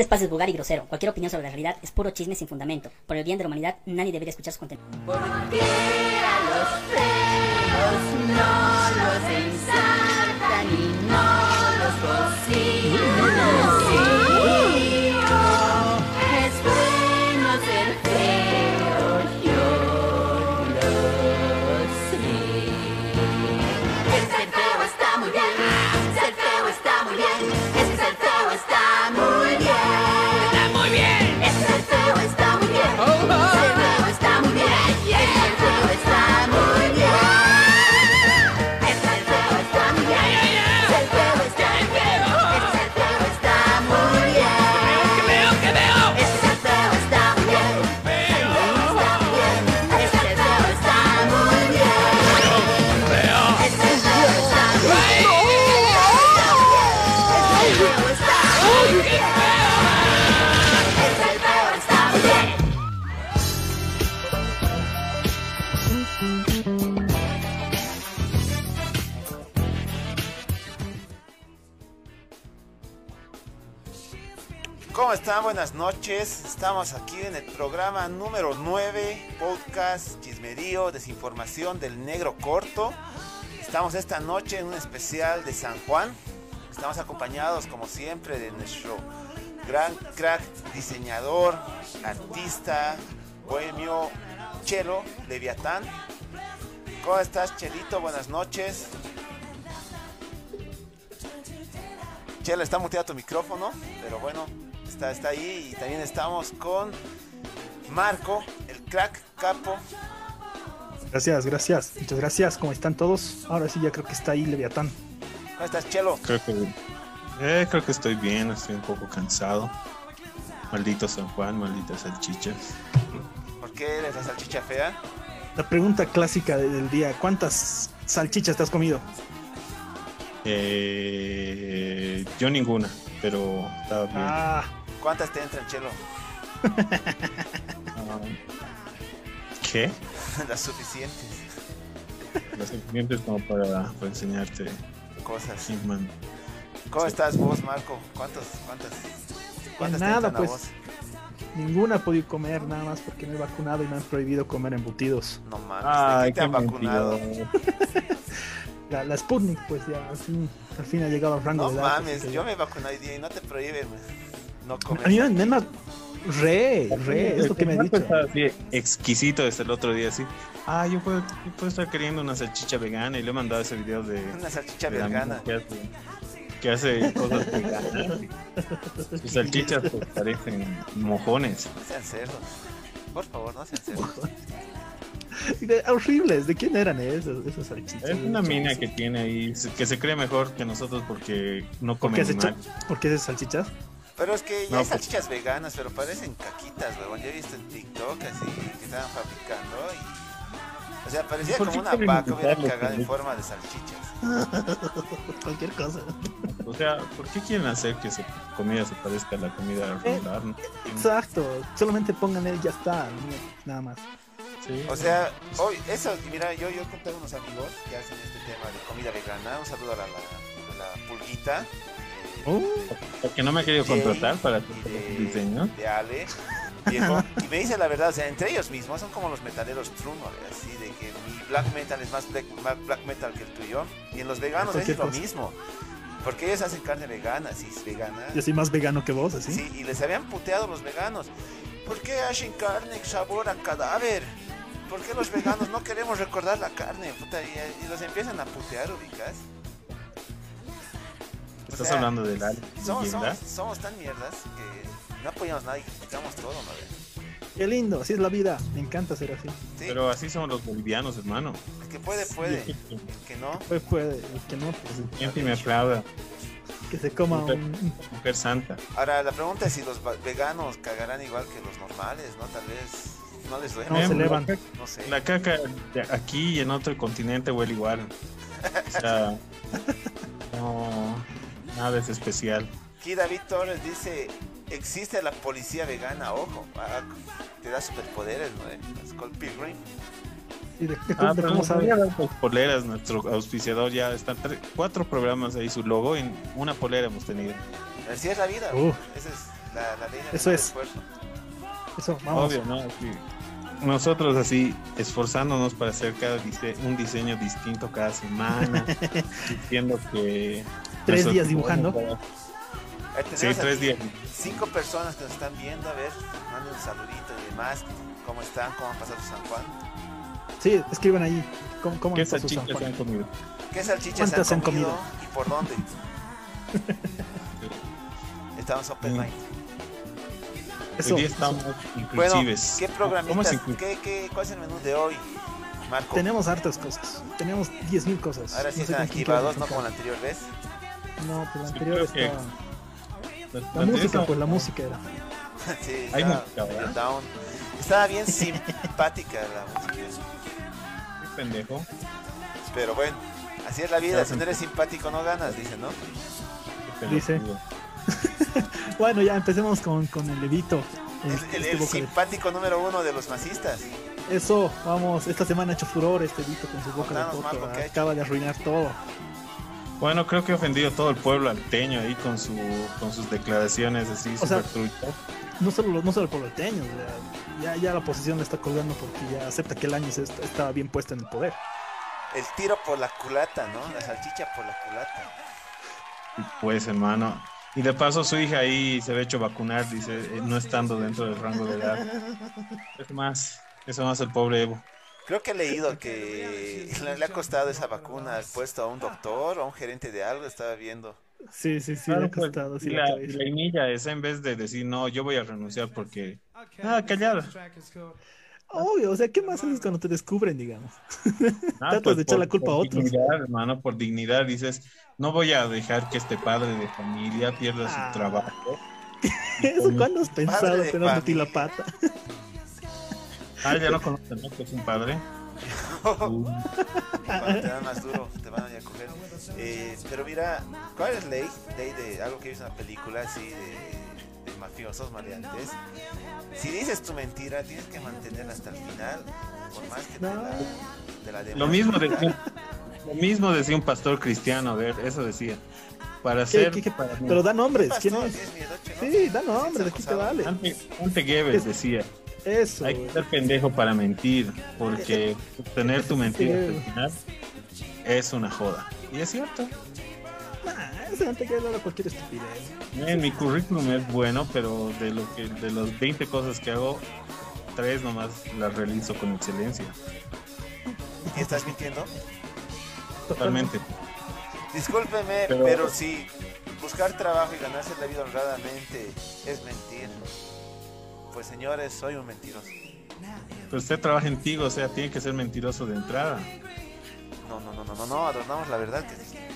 Este espacio es vulgar y grosero. Cualquier opinión sobre la realidad es puro chisme sin fundamento. Por el bien de la humanidad, nadie debería escuchar su contenido. Porque a los feos no los ensartan y no los cocinan. Sí, noches. Estamos aquí en el programa número 9, podcast Chismerío, Desinformación del Negro Corto. Estamos esta noche en un especial de San Juan. Estamos acompañados, como siempre, de nuestro gran crack, diseñador, artista, bohemio, Chelo Leviatán. ¿Cómo estás, Chelito? Buenas noches. Chelo, está muteado tu micrófono, pero bueno, está, está ahí. Y también estamos con Marco, el crack capo. Gracias, gracias. Muchas gracias. ¿Cómo están todos? Ahora sí, ya creo que está ahí Leviatán. ¿Cómo estás, Chelo? Creo que, eh, creo que estoy bien, estoy un poco cansado. Maldito San Juan, malditas salchichas. ¿Por qué eres la salchicha fea? La pregunta clásica de- del día: ¿cuántas salchichas te has comido? Eh, yo ninguna, pero estaba bien. Ah, ¿Cuántas te entran, Chelo? ¿Qué? Las suficientes Los sentimientos como para, para enseñarte. cosas. ¿Cómo estás vos, Marco? ¿Cuántos, cuántas, cuántas te nada, entran a pues. vos? ninguna he podido comer nada más porque me he vacunado y me han prohibido comer embutidos. No mames, Ay, ¿de qué te han vacunado? La, la Sputnik, pues ya al fin, al fin ha llegado al rango No de edad. así mames, yo me vacuné hoy día y no te prohíben no comer. A mí me, Re, re, es lo que me he El dicho. Así exquisito desde el otro día, así. Ah, yo puedo, yo puedo estar queriendo una salchicha vegana y le he mandado ese video de. Una salchicha de vegana. Que hace, que hace cosas veganas. Sus salchichas pues, parecen mojones. No sean cerdos. Por favor, no sean cerdos. De- horribles, ¿de quién eran esas, esas salchichas? Es una mina que tiene ahí, que se cree mejor que nosotros porque no ¿Por come qué, has hecho- animal. ¿Por qué esas salchichas? Pero es que ya No, hay pues- salchichas veganas, pero parecen caquitas, weón. Yo he visto en TikTok así que estaban fabricando y. O sea, parecía ¿Por como una vaca hubiera cagado en forma de salchichas. Cualquier cosa. O sea, ¿por qué quieren hacer que su comida se parezca a la comida regular? no? Exacto, solamente pongan él, ya está, nada más. Sí. O sea, hoy, eso, mira, yo, yo conté a unos amigos que hacen este tema de comida vegana. Un saludo a la, la, a la pulguita. Oh. Porque no me ha querido contratar para de, diseños. de Ale, viejo, y me dice la verdad, o sea, entre ellos mismos son como los metaleros true, ¿no? así de que mi black metal es más black, más black metal que el tuyo, y en los veganos es lo mismo, porque ellos hacen carne vegana, si es vegana, Yo soy más vegano que vos, así. sí, y les habían puteado los veganos, ¿por qué hacen carne sabor a cadáver? ¿Por qué los veganos no queremos recordar la carne? Puta, y, y los empiezan a putear, ubicas. Estás sea, hablando del Ale. somos, somos, somos tan mierdas que no apoyamos nada y criticamos todo, ¿no? Qué lindo, así es la vida. Me encanta ser así. Sí, Pero así somos los bolivianos, hermano. el que puede, puede. Sí, El que no, Pues puede, el que no, pues Siempre me aplauda. que se coma un... Mujer santa. Ahora, la pregunta es si los veganos cagarán igual que los normales, ¿no? Tal vez no les duele. No, se la elevan. No sé. La caca de aquí y en otro continente huele igual. O sea, no, nada es especial. Aquí David Torres dice, existe la policía vegana, ojo. ah, te da superpoderes, ¿no? Es called Pilgrim. ¿Y de, de- Ah, de cómo dos poleras, nuestro auspiciador ya están cuatro programas ahí su logo y una polera hemos tenido. Así es la vida. Uh. Ese es- La, la ley del Eso es. esfuerzo. Eso, vamos. Obvio, ¿no? Sí. Nosotros así esforzándonos para hacer cada dise- un diseño distinto cada semana, diciendo que Tres días dibujando. Sí, tres días. Cinco personas que nos están viendo, a ver, manden un saludito y demás. ¿Cómo están? ¿Cómo han pasado San Juan? Sí, escriban ahí. ¿Cómo, cómo ¿Qué pasado San salchichas Juan? han comido? ¿Qué salchichas ¿Cuántas han han comido, y por dónde? Estamos open Mm. mind. Eso. Hoy día estamos Bueno, inclusives. ¿qué ¿Cómo programitas? es inclu- ¿Qué, qué, ¿Cuál es el menú de hoy, Marco? Tenemos hartas cosas. Tenemos 10.000 cosas. Ahora sí No están activados, no como la anterior vez. No, pues la anterior estaba... La- La la música, pues la música era. sí, Hay estaba música, ¿verdad? down. Estaba bien simpática la música. Qué pendejo. Pero bueno, así es la vida. Si no eres simpático, no ganas, dice, ¿no? Qué Dice. Bueno, ya empecemos con, con el levito. El, Este, el- este el boca de- simpático número uno de los masistas. Eso, vamos, esta semana ha hecho furor este Vito con su boca Contanos, de. Acaba de arruinar todo. Bueno, creo que ha ofendido todo el pueblo alteño ahí con su con sus declaraciones así O sea. No solo, los- no solo el puebloteño, o sea, ya, ya la oposición le está colgando porque ya acepta que el año se est- estaba bien puesto en el poder. El tiro por la culata, ¿no? La salchicha por la culata. Pues, hermano. Y de paso su hija ahí se ve hecho vacunar, dice, eh, no estando dentro del rango de edad. Es más, eso más el pobre Evo. Creo que he leído que le, le ha costado esa vacuna al puesto a un doctor o a un gerente de algo, estaba viendo. Sí, sí, sí, Claro, le ha pues, costado. sí, y la la, inilla es en vez de decir, no, yo voy a renunciar porque... Ah, callada. Obvio, o sea, ¿qué más haces cuando te descubren, digamos? Ah, Tratas pues, de echar por- la culpa a otros. Dignidad, hermano, por dignidad dices, no voy a dejar que este padre de familia pierda Ah. su trabajo. ¿Eso cuándo has pensado a ti la pata? Ah, ya lo conocen, ¿no? Que es un padre. Uh, te dan más duro, te van a ir a coger. Eh, pero mira, ¿cuál es ley? Ley de algo que en una película así de, de mafiosos maleantes. Si dices tu mentira, tienes que mantenerla hasta el final, por más que te la, te la lo mismo decía, lo mismo decía un pastor cristiano, a ver, eso decía. Para ¿Qué- ser... qué- qué- para- Pero da nombres, ¿quién es? Sí, da nombres, aquí te vale. Ante, ante Goebbels Es- decía, Eso. hay que ser pendejo para mentir, porque tener tu mentira hasta el final es una joda. Y es cierto. Nah, ese antes que hablar cualquier estupidez. En mi currículum es bueno, pero de lo que de los 20 cosas que hago, tres nomás las realizo con excelencia. ¿Y estás mintiendo? Totalmente. Discúlpeme, pero... Pero- si buscar trabajo y ganarse la vida honradamente es mentir, pues señores, soy un mentiroso. Pero usted trabaja en Tigo, o sea, tiene que ser mentiroso de entrada. No, no, no, no, no, no, adornamos la verdad. Que...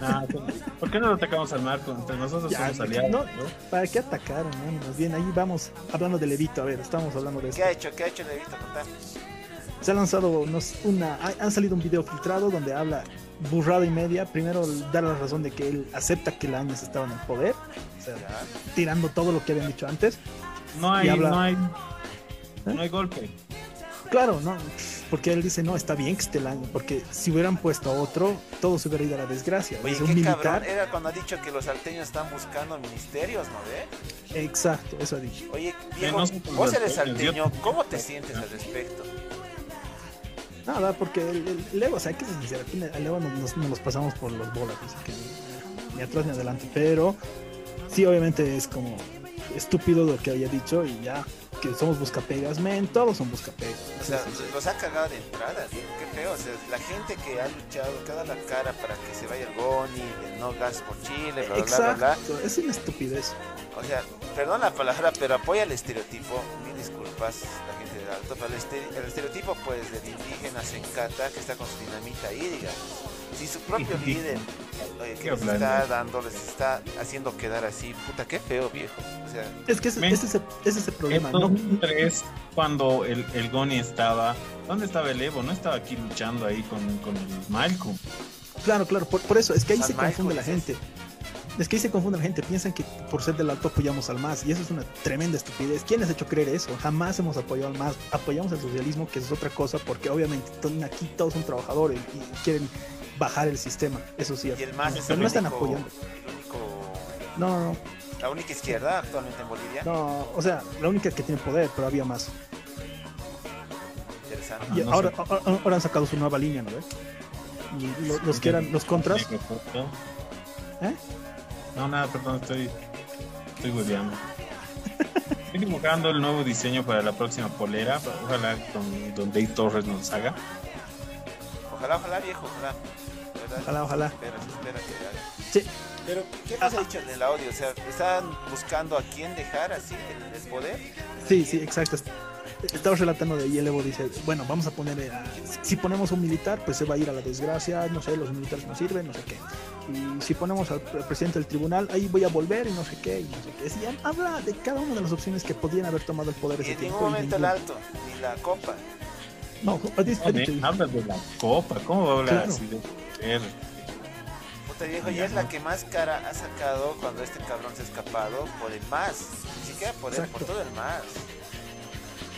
Nah, ¿Por qué no lo atacamos al Marco? Entre nosotros Ya, somos aliados. no, ¿no? ¿Para qué atacaron, man? Más bien, ahí vamos hablando de Levito. A ver, estamos hablando de ¿Qué esto. ha hecho? ¿Qué ha hecho Levito? Contá. Se ha lanzado unos- una. ha- Han salido un video filtrado donde habla burrada y media. Primero, da la razón de que él acepta que el año estaba en el poder. O sea, tirando todo lo que habían dicho antes. No hay, habla- no hay, ¿Eh? no hay golpe. Claro, no. Porque él dice, no, está bien que esté el año. Porque si hubieran puesto a otro, todo se hubiera ido a la desgracia. Oye, Dice, un qué militar. cabrón era cuando ha dicho que los salteños están buscando ministerios, ¿no ve? Exacto, eso ha dicho. Oye, Diego, no vos eres salteño, ¿cómo te sientes al respecto? Nada, porque el, el, Evo, o sea, hay que ser sincero, aquí el Evo nos, nos- nos pasamos por los bolas, así que ni, ni atrás ni adelante. Pero sí, obviamente es como estúpido lo que había dicho y ya, que somos buscapegas, men, todos son buscapegas. O sea, Sí, sí, sí. los ha cagado de entrada, Diego, qué feo. O sea, la gente que ha luchado, que ha dado la cara para que se vaya el Goni, el no gas por Chile, bla, bla, bla, bla, bla. Exacto, es una estupidez. O sea, perdón la palabra, pero apoya el estereotipo. Mil disculpas, el, este- el estereotipo, pues, del indígena se encanta que está con su dinamita ahí, digamos. Si su propio líder, oye, que Qué les está dando, les está haciendo quedar así, puta, qué feo, viejo. O sea, Es que ese, es, el, ese es el problema, En ¿no? 2003, cuando el, el Goni estaba, ¿dónde estaba el Evo? No estaba aquí luchando ahí con, con el Malcolm. Claro, claro, por, por eso, es que ahí San se Michael, confunde la gente. Es que ahí se confunde la gente, piensan que por ser del alto apoyamos al MAS y eso es una tremenda estupidez. ¿Quién les ha hecho creer eso? Jamás hemos apoyado al MAS, apoyamos el socialismo, que es otra cosa, porque obviamente to- aquí todos son trabajadores y quieren bajar el sistema, eso sí. y el más es Pero el no están único, apoyando. el único No, no, no. La única izquierda actualmente en Bolivia. No, o sea, la única que tiene poder, pero había más. Interesante. Y Ah, no ahora, sé. ahora, ahora han sacado su nueva línea, ¿no ves? Y lo- los que eran los contras, ¿eh? No, nada, perdón, estoy. Estoy hueveando. Estoy dibujando el nuevo diseño para la próxima polera. Ojalá con Don Dave Torres nos haga. Ojalá, ojalá, viejo, ojalá. Ojalá, ojalá. Espera, espera que haga. Sí, Pero, ¿qué nos ha dicho en el audio? O sea, ¿están buscando a quién dejar así el, el poder? sí, sí, exacto. Estaba relatando de ahí el Evo dice, bueno, vamos a poner, eh, a- si ponemos un militar, pues se va a ir a la desgracia, no sé, los militares no sirven, no sé qué. Y si ponemos al, al presidente del tribunal, ahí voy a volver y no sé qué, y no sé qué. Sí, habla de cada una de las opciones que podrían haber tomado el poder Y ese en tiempo. ningún y momento el alto, ni la copa. No, dicho- Habla de la copa. ¿Cómo va a hablar Claro. así de poder? Puta viejo, ya es la que más cara ha sacado cuando este cabrón se ha escapado por el más. Ni siquiera por él, por todo el más.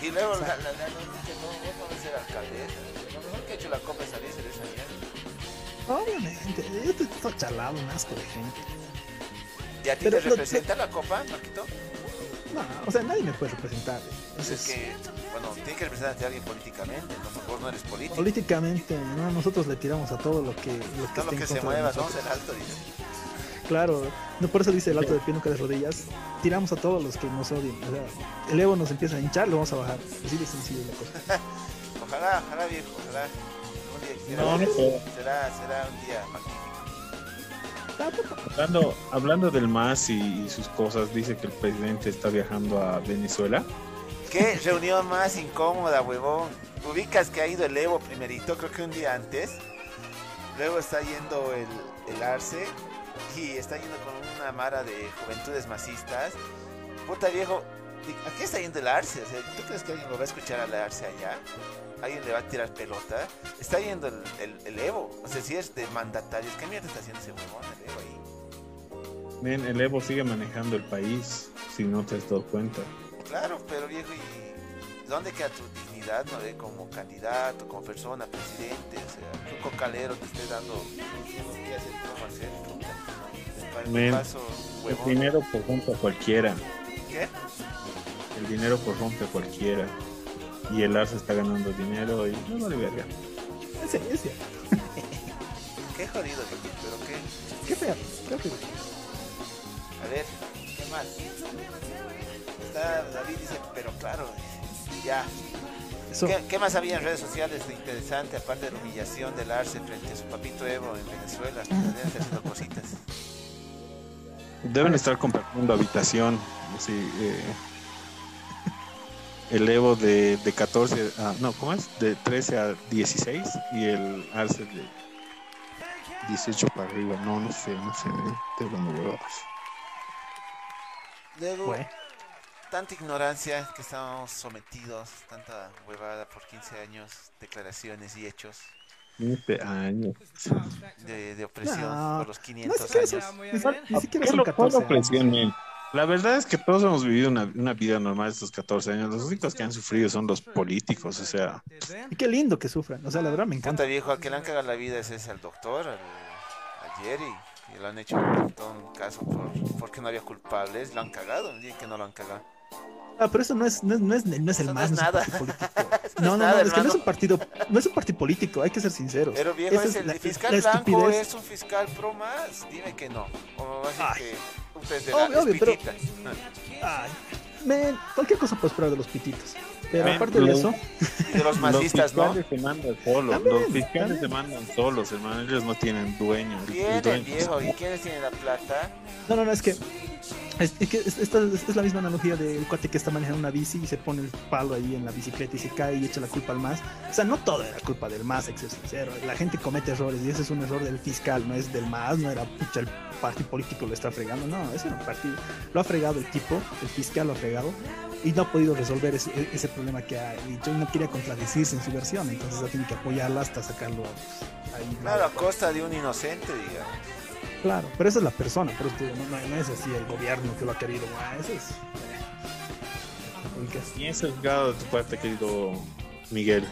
Y luego la, la, la, no, que no, vos no vas a ser alcaldesa. Lo mejor que ha hecho la copa es salirse de esa mierda. Obviamente, esto está chalado, un asco de gente. ¿Y a ti Pero te lo- representa la copa, Marquito? No, o sea, nadie me puede representar. Pues es que, bueno, tiene que representarte a alguien políticamente, entonces vos no eres político. Políticamente, no, nosotros le tiramos a todo lo que, lo que Todo esté lo en que se contra de mueva, nosotros. somos el alto, dice. Claro, no por eso dice el alto de pie nunca de rodillas. Tiramos a todos los que nos odien. O sea, el ego nos empieza a hinchar, lo vamos a bajar. Así de sencillo la cosa. Ojalá, ojalá viejo, ojalá. Un día será, No, no puedo. será, será un día magnífico. Hablando, hablando del MAS y, y sus cosas, dice que el presidente está viajando a Venezuela. Qué reunión más incómoda, huevón. Ubicas que ha ido el Evo primerito, creo que un día antes. Luego está yendo el, el Arce y está yendo con una mara de juventudes masistas. Puta viejo, ¿a qué está yendo el Arce? O sea, ¿Tú crees que alguien lo va a escuchar al Arce allá? ¿Alguien le va a tirar pelota? Está yendo el, el- el Evo. O sea, si es de mandatarios, ¿qué mierda está haciendo ese huevón, el Evo ahí? Men, el Evo sigue manejando el país, si no te has dado cuenta. Claro, pero viejo, ¿y dónde queda tu dignidad, no? eh? Como candidato, como persona, presidente, o sea, un cocalero te esté dando qué hacer, puta. Para Men, el dinero corrompe a cualquiera. ¿Qué? El dinero corrompe a cualquiera. Y el Arce está ganando dinero y no vale verga. Ese, ese. Qué jodido, pero qué. Qué feo, qué feo. A ver, ¿qué más? Está David dice, pero claro, ya. ¿Qué, qué más había en redes sociales de interesante, aparte de la humillación del Arce frente a su papito Evo en Venezuela? Deben estar haciendo cositas. Deben estar compartiendo habitación. Así, eh, el Evo de, de 14 a, no, ¿cómo es? De 13 a 16 y el Arce de 18 para arriba. No, no sé, no sé. Estoy hablando huevadas. Luego, Bueno. tanta ignorancia que estábamos sometidos, tanta huevada por 15 años, declaraciones y hechos 15 años. de, de opresión No, por los no 500 es que eso- años. ni siquiera ¿Qué son lo- cuál 14 años. opresión, men? La verdad es que todos hemos vivido una, una vida normal estos 14 años. Los únicos que han sufrido son los políticos, o sea, Y qué lindo que sufran. O sea, la verdad me encanta. Puta viejo, al que le han cagado la vida es ese al doctor, al, al Jerry. Y lo han hecho todo un caso por, porque no había culpables. Lo han cagado, y que no lo han cagado. Ah, pero eso no es, no es, no es, no es el Eso no más no es nada. político. Eso No, no, no, es que no es un partido, no es un partido político, hay que ser sinceros. Pero viejo, Esa es el la- fiscal la blanco estupidez. es un fiscal pro más. Dime que no. O vas que usted de Obvio, obvio, pero- pititas. Ay, men, cualquier cosa puedes esperar de los pititos. Pero Men, aparte de lo- eso, Y de los masistas, los ¿no? fiscales se mandan solos. También, los fiscales se mandan solos, hermano. Ellos no tienen dueño. Tienen, dueño- viejo. ¿Y quiénes tienen la plata? no, no, no, es que es, es que es, esta es, la misma analogía del cuate que está manejando una bici y se pone el palo ahí en la bicicleta y se cae y echa la culpa al más. O sea, no todo era culpa del más, hay sincero. La gente comete errores y ese es un error del fiscal, no es del más, no era pucha, el partido político lo está fregando, no, ese era un partido. Lo ha fregado el tipo, el fiscal lo ha fregado y no ha podido resolver ese, ese problema que ha dicho y no quería contradecirse en su versión, entonces ha tenido que apoyarla hasta sacarlo pues, ahí. Claro, a costa de un inocente, digamos. Claro, pero esa es la persona, por eso te digo, no, no- no es así el gobierno que lo ha querido, ah, eso es. Bien sesgado de tu parte, querido Miguel.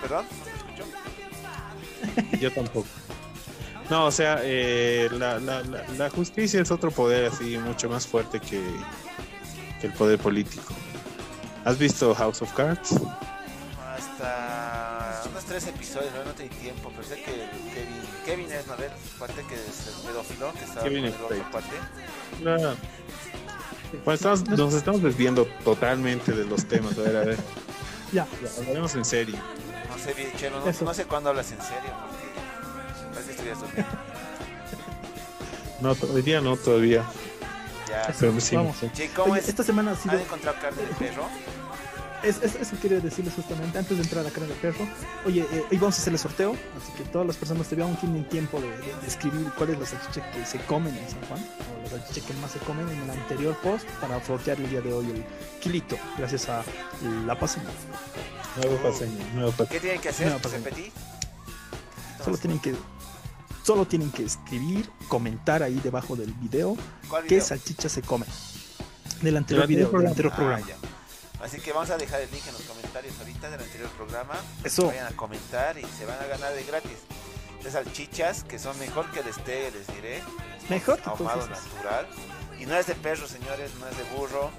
¿Perdón? ¿No te escucho? Yo tampoco. No, o sea, eh, la, la, la, la justicia es otro poder así mucho más fuerte que, que el poder político. ¿Has visto House of Cards? Hasta tres episodios, no, no tengo tiempo, pero sé que Kevin, Kevin es, ¿no? ¿Ves? Parte que es el pedófilo, que estaba Kevin con el otro parte. No. Bueno, estamos- nos estamos desviando totalmente de los temas. A ver, a ver. Ya, Hablaremos en serio. No sé, bien, Chelo, no, sé cuándo hablas en serio, porque parece que. No, todavía no, todavía. Ya. Pero sí, Vamos. sí. Che, ¿cómo Oye, es? esta semana ha sido. ¿Han encontrado carne de perro? Es, es- eso quería decirles justamente antes de entrar a la carne de perro. Oye, eh, hoy vamos a hacer el sorteo, así que todas las personas todavía aún tienen tiempo de, de- de escribir cuál es la salchicha que se comen en San Juan, o la salchicha que más se comen en el anterior post para sortear el día de hoy el kilito, gracias a la pasión. Nuevo paseño, nuevo paseño. ¿Qué tienen que hacer? Pues, ¿Repetir? Solo tienen que solo tienen que escribir, comentar ahí debajo del video ¿Cuál qué salchicha se come. Del anterior video, del anterior Ah, programa. Así que vamos a dejar el link en los comentarios ahorita del anterior programa. Eso. Vayan a comentar y se van a ganar de gratis. De salchichas que son mejor que el este, les diré. Mejor que ahumado natural. Y no es de perro, señores, no es de burro.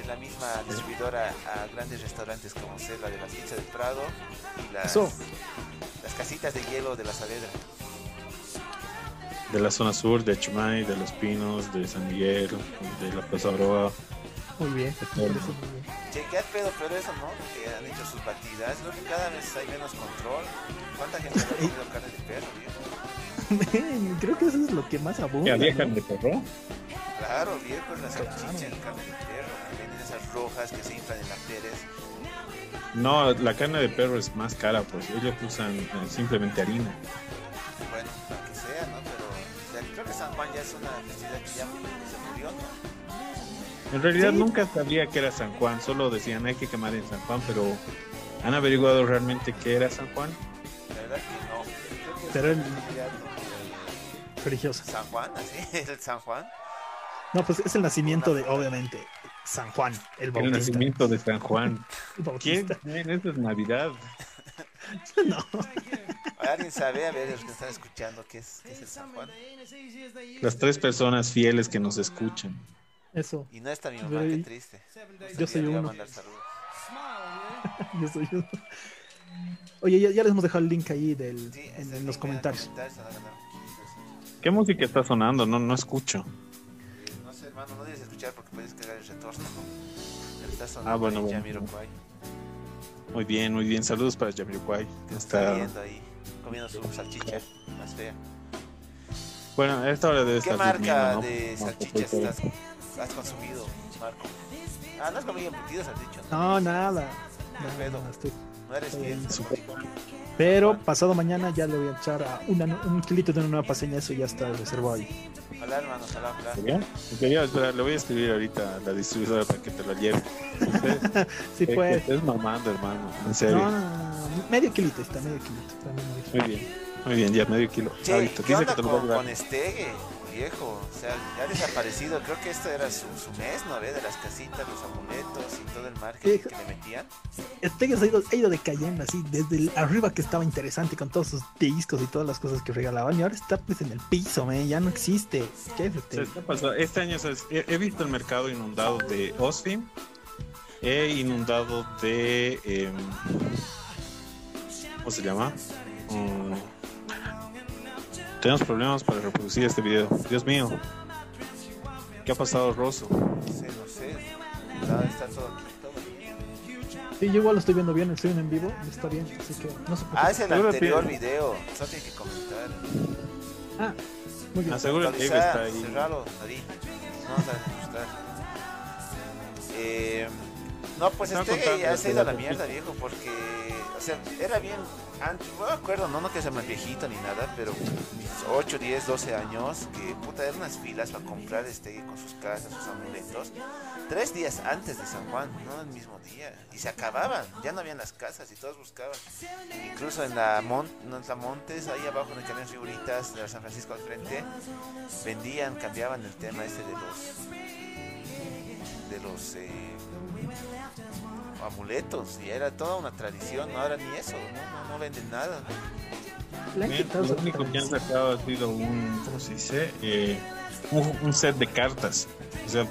Es la misma distribuidora a grandes restaurantes como Cela de la Pizza del Prado y las, Eso. las casitas de hielo de la Saavedra. De la zona sur, de Chumay, de Los Pinos, de San Miguel, de la Plaza Aroa. Muy bien, muy bien. Che, qué al pedo, pero eso no, que han hecho sus batidas. Creo que cada vez hay menos control. ¿Cuánta gente ha comido carne de perro, viejo? Creo que eso es lo que más abunda. ¿Qué había ¿no? carne de perro? Claro, viejo, es la salchicha en carne de perro. Que venden esas rojas que se inflan en la Pérez. No, la carne de perro es más cara, pues ellos usan eh, simplemente harina. Bueno, lo que sea, ¿no? Pero creo que San Juan ya es una En realidad Sí. nunca sabía que era San Juan, solo decían hay que quemar en San Juan, pero ¿han averiguado realmente qué era San Juan? La verdad que no. Pero el- Religiosa. San Juan, así, el San Juan. No, pues es el nacimiento de, obviamente, San Juan, el El bautista. nacimiento de San Juan. El ¿Quién? Eso es Navidad. No. ¿Alguien sabe, a ver, los que están escuchando, qué es, qué es el San Juan? Las tres personas fieles que nos escuchan. Eso. Y no está mi mamá, qué triste. Yo soy uno. Yo soy yo. Oye, ya, ya les hemos dejado el link ahí del, Sí, en, en los en comentarios. ganar. ¿Qué música está sonando? No, no escucho. No sé, hermano, no debes escuchar porque puedes cagar el retorno. Pero está sonando Ah, bueno, bueno. Jamiroquai, Muy bien, muy bien. Saludos para Jamiroquai. que está viendo ahí, comiendo su salchicha más fea. Bueno, a esta hora debe ¿Qué estar marca durmiendo, ¿no? de salchichas estás, has consumido, Marco? Ah, no has comido embutidos, has dicho, ¿no? No, nada. ¿Qué pedo? Nada, estoy- No eres bien. Pero pasado mañana ya le voy a echar a una, un kilito de una nueva paseña, eso ya está reservado ahí. Ojalá, hermano, ojalá, ojalá. ¿Sería? Sería, espera, le voy a escribir ahorita a la distribuidora para que te la lleve. Sí, pues. estés mamando, hermano. En serio. No, no, no, no, medio kilito está, medio kilito. está medio kilito. Muy bien. Muy bien, ya medio kilo. Che, Ahorita. ¿qué Dice onda que te lo voy a con, dar. Viejo? O sea, ya ha desaparecido. Creo que esto era su, su mes, ¿no? ve? De las casitas, los amuletos y todo el marketing que le metían. Este ha ido, ha ido decayendo así, desde el- arriba que estaba interesante con todos sus discos y todas las cosas que regalaban, y ahora está pues en el piso, man, ya no existe. ¿Qué es ¿Sabes qué pasó? Este año ¿sabes? he, he visto el mercado inundado de Osfim. He inundado de. em, ¿Cómo se llama? Mm, tenemos problemas para reproducir este video. Dios mío. ¿Qué ha pasado, Rosso? No sé, no sé. Está, está todo aquí, todo bien. Sí, yo igual lo estoy viendo bien, estoy en vivo, está bien, así que no se preocupe. Ah, es el anterior video. Solo tiene que comentar. Ah, muy bien. Aseguro que está ahí. Cerralo, David. Vamos a ajustar. Eh, no, pues este ya se ha ido a la mierda, viejo, porque, o sea, era bien antes, no me acuerdo, no, no que sea más viejito ni nada, pero 8, 10, 12 años, que puta, eran unas filas para comprar este con sus casas, sus amuletos, tres días antes de San Juan, no el mismo día, y se acababan, ya no habían las casas y todos buscaban. Incluso en la, Mon no, en la Montes, ahí abajo el canal Figuritas de San Francisco al frente, vendían, cambiaban el tema este de los de los eh, amuletos y era toda una tradición, ahora ni eso, no, no, no venden nada. Lo único que han sacado ha sido un, ¿cómo se dice? Eh, un, un set de cartas. O sea,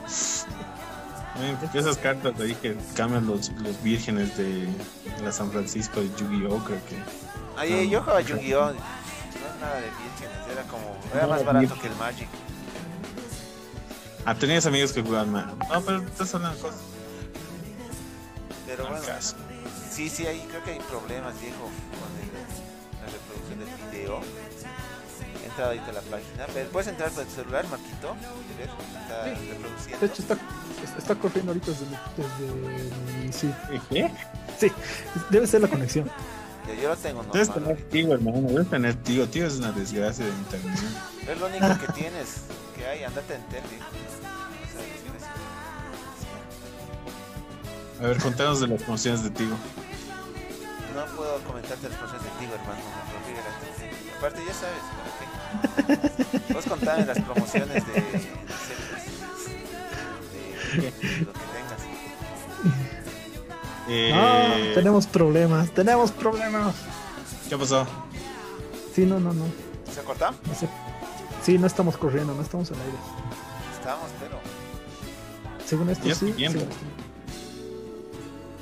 esas cartas de ahí que cambian los, los vírgenes de la San Francisco de Yu-Gi-Oh! Creo que. Oye, yo jugaba Yu-Gi-Oh! No es nada de vírgenes, era como. Era más barato que el Magic. Ah, tenías amigos que jugaban más. No, pero estas son las cosas. Pero bueno, Caso. sí, sí, hay, creo que hay problemas, viejo, con el- la reproducción del video. He entrado ahorita a la página. Pero puedes entrar por el celular, Marquito. y ver, Está Sí. reproduciendo. De hecho, está, está corriendo ahorita desde, desde mi- Sí, ¿Qué? sí, debe ser la conexión. Ya, Yo lo tengo Debes normal. tener tío, hermano. Debes tener tío. Tío es una desgracia de internet. Es lo único que tienes, que hay, andate en tele. A ver, contanos de las promociones de Tigo. No puedo comentarte las cosas de ti, hermano. me prohíbe la tele. Aparte, ya sabes, ¿para qué? Vos contame las promociones de, de, de- de lo que tengas. Eh, Ah, tenemos problemas, tenemos problemas. ¿Qué pasó? Sí, no, no, no. ¿Se corta? no sé. Sí, no estamos corriendo, no estamos al aire. Estamos, pero. Según esto, sí. según esto.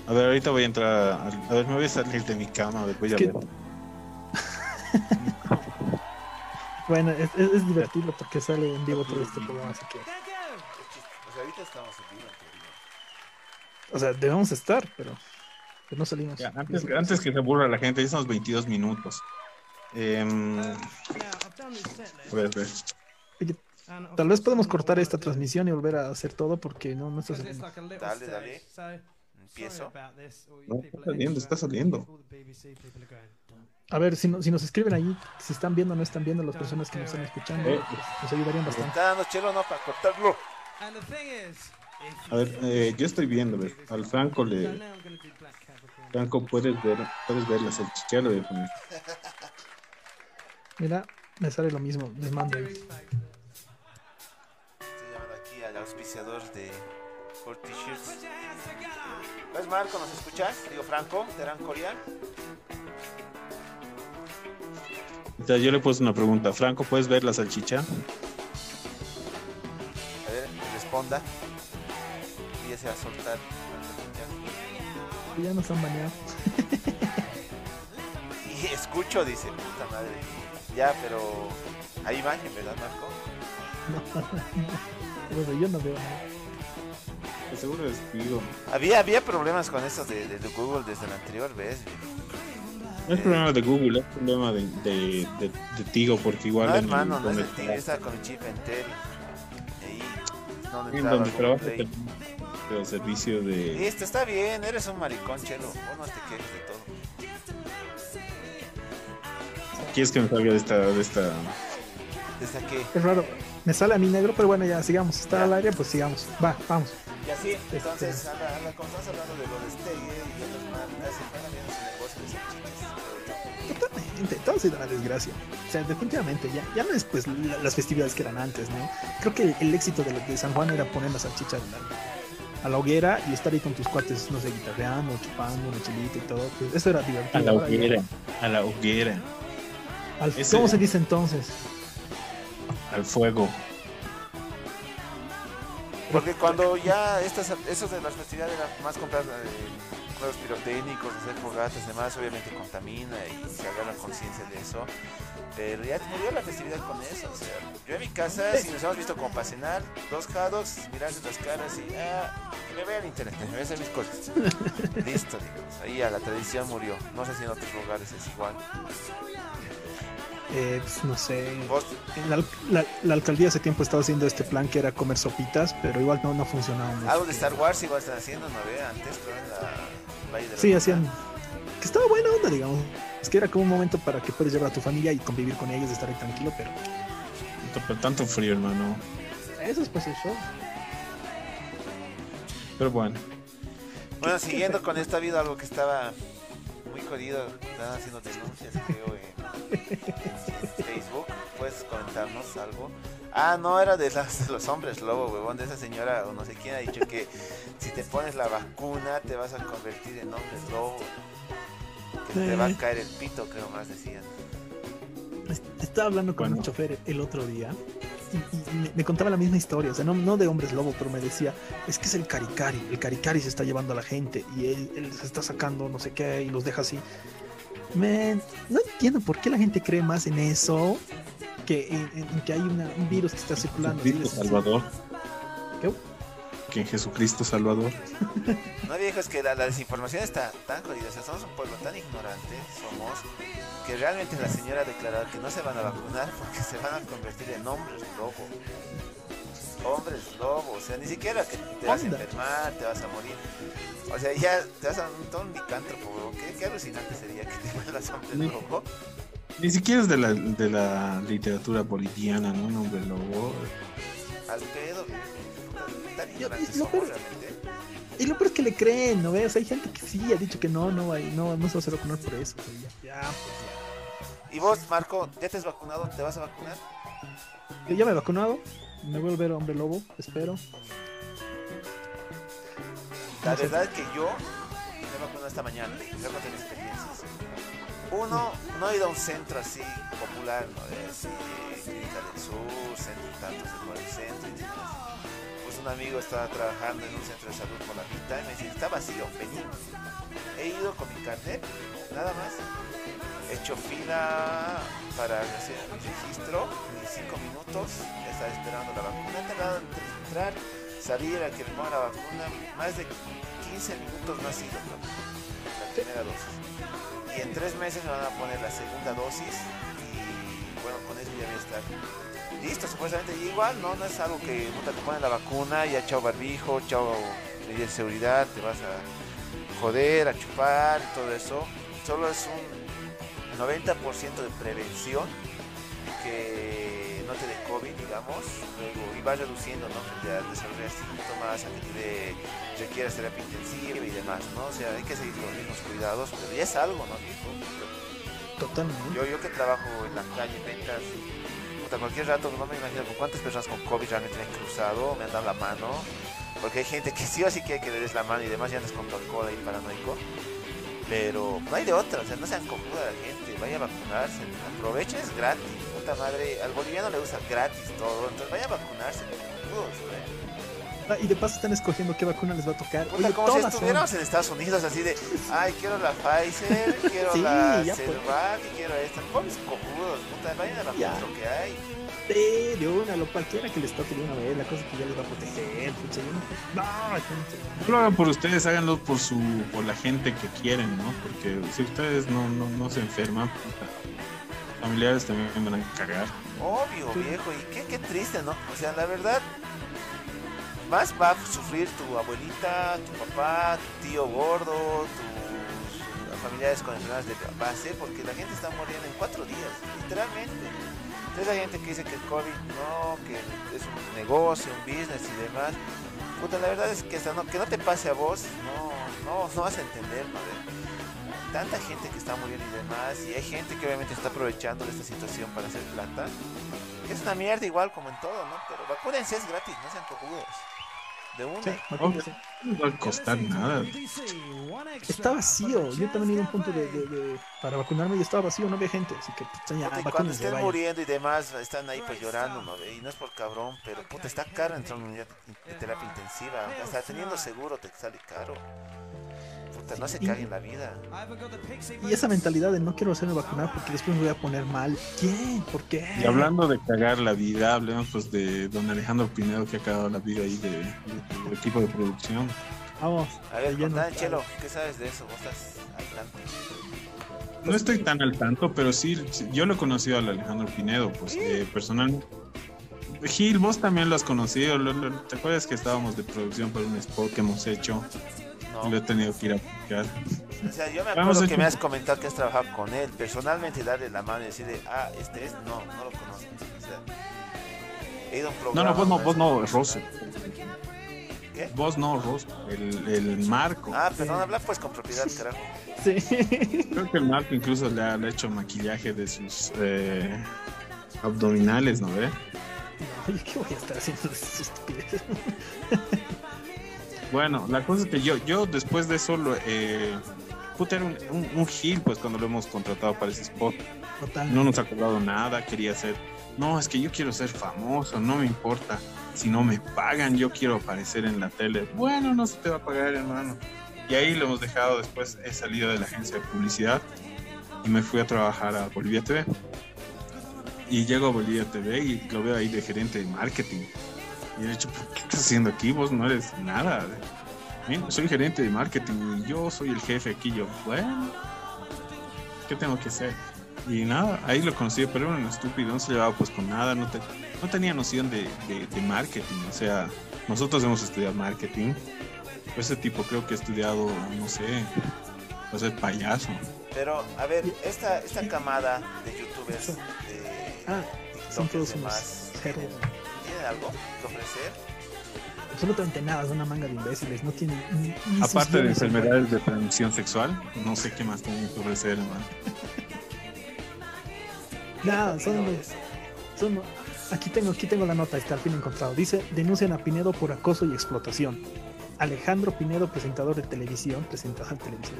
A ver, ahorita voy a entrar. A, a ver, me voy a salir de mi cama. A ver, voy a Es que- ver. Bueno, es, es, es divertido porque sale en vivo todo este programa, así que. O sea, ahorita estamos en vivo, en teoría. O sea, debemos estar, pero, pero no salimos. Ya, antes, antes que se aburra la gente, ya son los 22 minutos. Em, a ver, a ver. Oye, Tal vez podemos cortar esta transmisión y volver a hacer todo porque no, no está saliendo. Dale, dale. Empiezo. No, está saliendo, está saliendo. A ver, si, no- si nos escriben ahí, si están viendo o no están viendo las personas que nos están escuchando, Eh. pues, nos ayudarían bastante. Está dando chelo, no, para cortarlo. A ver, eh, yo estoy viendo, a ver. Al Franco le. Franco, puedes ver, puedes ver la salchicha, lo voy a poner. Mira, me sale lo mismo, les mando. Estoy llamando aquí al auspiciador de Ford T-Shirts. ¿Ves, Marco? ¿Nos escuchas? Digo, Franco, Terán Corea. O sea, yo le puse una pregunta. Franco, ¿puedes ver la salchicha? A ver, responda. Va a soltar. Y Ya nos han baneado. Y escucho, dice, puta madre. Ya, pero hay imagen, ¿verdad, Marco? Bueno, yo no veo nada. Seguro es digo. Había, había problemas con eso de, de- de Google desde el anterior, ¿ves? No es problema de Google, es problema de, de, de, de Tigo, porque igual No, hermano, no es donde, de ti, está con el chip Entel. Y ahí, donde en donde Google trabaja el, el servicio de... Listo, está bien, eres un maricón, chelo. Vos no te quejes de todo. ¿Quieres que me salga de esta... De esta... Desde aquí. Es raro. Me sale a mi negro, pero bueno, ya sigamos. Está Ya. al aire, pues sigamos. Va, vamos. Y así, entonces, anda, anda, como estás hablando de lo de Steye y otras marcas, se están abriendo su negocio de. Totalmente, todo ha sido una desgracia. O sea, definitivamente, ya, ya no es pues la- las festividades que eran antes, ¿no? Creo que el, el éxito de, de San Juan era poner la salchicha a la, a la hoguera y estar ahí con tus cuates, no sé, guitarreando, chupando, una chelita y todo. Pues eso era divertido. A la ya- hoguera, a la hoguera, al- Ese- ¿Cómo se dice entonces? al fuego. Porque cuando ya estas, de las festividades más comprar eh, juegos pirotécnicos, hacer fogatas y demás, obviamente contamina y se agarra conciencia de eso. Pero ya murió la festividad con eso. O sea, yo en mi casa, si nos hemos visto como para cenar, dos jados, mirarse las caras y ah, que me vean internet, me vean mis cosas. Listo, digamos. Ahí ya la tradición murió. No sé si en otros lugares es igual. Eh, pues no sé. Vos, La, la- la alcaldía hace tiempo estaba haciendo este plan que era comer sopitas, pero igual no, no funcionaba mucho. algo de Star Wars igual están haciendo, ¿no ve? Antes, pero en la Valle de la Sí, Luna. hacían. Que estaba buena onda, digamos. Es que era como un momento para que puedes llevar a tu familia y convivir con ellos, estar ahí tranquilo, pero Tanto, tanto frío, hermano. eso es pues el show. Pero bueno. Bueno, siguiendo con esto, ha habido algo que estaba muy jodido. Están haciendo denuncias, creo, en Facebook. ¿Puedes comentarnos algo? Ah, no, era de, las, de los hombres lobo, huevón. De esa señora o no sé quién ha dicho que si te pones la vacuna te vas a convertir en hombre lobo. Que te va a Eh. caer el pito, creo más decían. Estaba hablando con Bueno. un chofer el otro día y, y me, me contaba la misma historia, o sea, no, no de hombres lobo, pero me decía, es que es el caricari, el caricari se está llevando a la gente y él, él se está sacando no sé qué y los deja así. Man, no entiendo por qué la gente cree más en eso que en, en- en que hay una- un virus que está circulando. de- Salvador. ¿Qué? Que en Jesucristo Salvador. No, viejo, es que la, la desinformación está tan jodida. O sea, somos un pueblo tan ignorante, somos, que realmente la señora ha declarado que no se van a vacunar porque se van a convertir en hombres lobo. Hombres lobo, o sea, ni siquiera que te vas a enfermar, te vas a morir. O sea, ya te vas a un todo un licántropo, weón. ¿Qué, qué alucinante sería que te vuelvas hombre Ni- lobo. Ni siquiera es de la, de la literatura boliviana, ¿no? Un hombre lobo. Al pedo, viejo. Tan Yo- ignorantes y lo somos peor- realmente. Y lo peor es que le creen, ¿no ves? Hay gente que sí ha dicho que no, no, hay- no, no se va a hacer vacunar por eso. ya, ya, pues Y vos, Marco, ¿ya te has vacunado? ¿Te vas a vacunar? ya. Yo ya me he vacunado, me voy a volver hombre lobo, espero. La No sé. verdad es que yo me vacuné esta mañana, ya no tengo experiencias. Uno, no he ido a un centro así popular, ¿no? De así, Clínica del Sur, centro tantos del el centro y demás. Pues un amigo estaba trabajando en un centro de salud por la mitad y me dice, está vacío, vení. He ido con mi carnet, nada más. He hecho fila para hacer mi registro, en cinco minutos, estaba esperando la vacuna. He tardado entre entrar, salir a que me pongan la vacuna, más de 15 minutos no ha sido ¿no? la primera dosis. Y en tres meses me van a poner la segunda dosis y bueno, con eso ya voy a estar listo, supuestamente. Y igual, no, no es algo que puta, te ponen la vacuna, ya chao barbijo, chao medidas de seguridad, te vas a joder, a chupar, todo eso. Solo es un 90% de prevención que no te dé COVID, digamos, luego, y vas reduciendo, ¿no? Que te desarrollar síntomas, a que te requieras terapia intensiva y demás, ¿no? O sea, hay que seguir los mismos cuidados, pero ya es algo, ¿no? viejo? Totalmente. Yo, yo que trabajo en la calle, ventas, puta, cualquier rato no me imagino con cuántas personas con COVID realmente me he cruzado, me han dado la mano, porque hay gente que sí o sí quiere que le des la mano y demás, ya andas con Coca-Cola y paranoico. Pero no hay de otra, o sea, no sean cojuda la gente, vaya a vacunarse, aprovechen, es gratis, puta madre, al boliviano le gusta gratis todo, entonces vaya a vacunarse, cojudos, y de paso están escogiendo qué vacuna les va a tocar. Puta, Oye, como si son- estuviéramos en Estados Unidos así de, ay, quiero la Pfizer, quiero Sí, la ya. Cervac, y quiero esta, pobres cojudos, puta, vayan a Ya. lo que hay. Sí, de una, lo cualquiera que les toque de una vez, la cosa es que ya les va a proteger. pucha, yo no- No, gente. No lo hagan por ustedes, háganlo por su por la gente que quieren, ¿no? Porque si ustedes no, no, no se enferman, puta, familiares también van a cagar. Obvio, viejo, y qué, qué triste, ¿no? O sea, la verdad, más va a sufrir tu abuelita, tu papá, tu tío gordo, tus familiares con enfermedades de base, porque la gente está muriendo en cuatro días, literalmente. Entonces hay gente que dice que el COVID no, que es un negocio, un business y demás. Puta, la verdad es que hasta no, que no te pase a vos, no, no, no vas a entender. De- tanta gente que está muriendo y demás, y hay gente que obviamente está aprovechando de esta situación para hacer plata. Es una mierda igual como en todo, ¿no? Pero vacúnense, es gratis, no sean cojudos. De una. Sí. No va a costar nada. Está vacío. Yo también he ido a un punto de, de- de- para vacunarme y estaba vacío, no había gente. Así que, pucha, ya, Puta, y cuando estén vaya. muriendo y demás, están ahí pues llorando, ¿no? Y no es por cabrón, pero puta, está caro entrar a una unidad de terapia intensiva. Hasta teniendo seguro te sale caro. Puta, no se Y- caguen la vida. Y esa mentalidad de no quiero hacerme vacunar porque después me voy a poner mal. ¿Quién? ¿Por qué? Y hablando de cagar la vida, hablemos pues de don Alejandro Pinedo que ha cagado la vida ahí de, de- del equipo de producción. Vamos. A ver, contá, Chelo, ¿qué sabes de eso? Vos estás al tanto. No estoy tan al tanto, pero sí, sí, yo lo he conocido al Alejandro Pinedo, pues eh, personalmente. Gil, vos también lo has conocido. lo- lo- ¿Te acuerdas que estábamos de producción para un spot que hemos hecho? No. Lo he tenido que ir a aplicar. O sea, yo me Vamos acuerdo a que hecho- me has comentado que has trabajado con él. Personalmente, darle la mano y decirle, ah, este es, no, no lo conozco. O sea, he ido a un No, programa. no, vos no, vos no, Rosso. ¿Qué? Vos no, Rosso. El, el Marco. Ah, perdón, habla pues con propiedad, carajo. Sí. Creo que el Marco incluso le ha, le ha hecho maquillaje de sus eh, abdominales, ¿no ve? Oye, ¿qué voy a estar haciendo de? Bueno, la cosa es que yo, yo después de eso lo, eh, puta, era un, un, un gil, pues, cuando lo hemos contratado para ese spot. Total. No nos ha cobrado nada, quería ser, no, es que yo quiero ser famoso, no me importa. Si no me pagan, yo quiero aparecer en la tele. Bueno, no se te va a pagar, hermano. Y ahí lo hemos dejado, después he salido de la agencia de publicidad y me fui a trabajar a Bolivia TV. Y llego a Bolivia TV y lo veo ahí de gerente de marketing. Y he dicho, ¿qué estás haciendo aquí? Vos no eres nada. Soy gerente de marketing y yo soy el jefe aquí. Yo, bueno, ¿qué tengo que hacer? Y nada, ahí lo conocí, pero era un estúpido, no se llevaba pues con nada, no, te- no tenía noción de, de- marketing. O sea, nosotros hemos estudiado marketing. Ese tipo creo que ha estudiado, no sé, a ser payaso. Pero, a ver, esta, esta camada de youtubers, Ah, son todos unos cerdos. ¿tienen algo que ofrecer? Absolutamente nada, es una manga de imbéciles. No tienen ni, ni Aparte de enfermedades de transmisión sexual, no sé qué más tienen que ofrecer, hermano. Nada, son, son- Aquí tengo, aquí tengo la nota, está al fin encontrado. Dice, denuncian a Pinedo por acoso y explotación. Alejandro Pinedo, presentador de televisión, presentador de televisión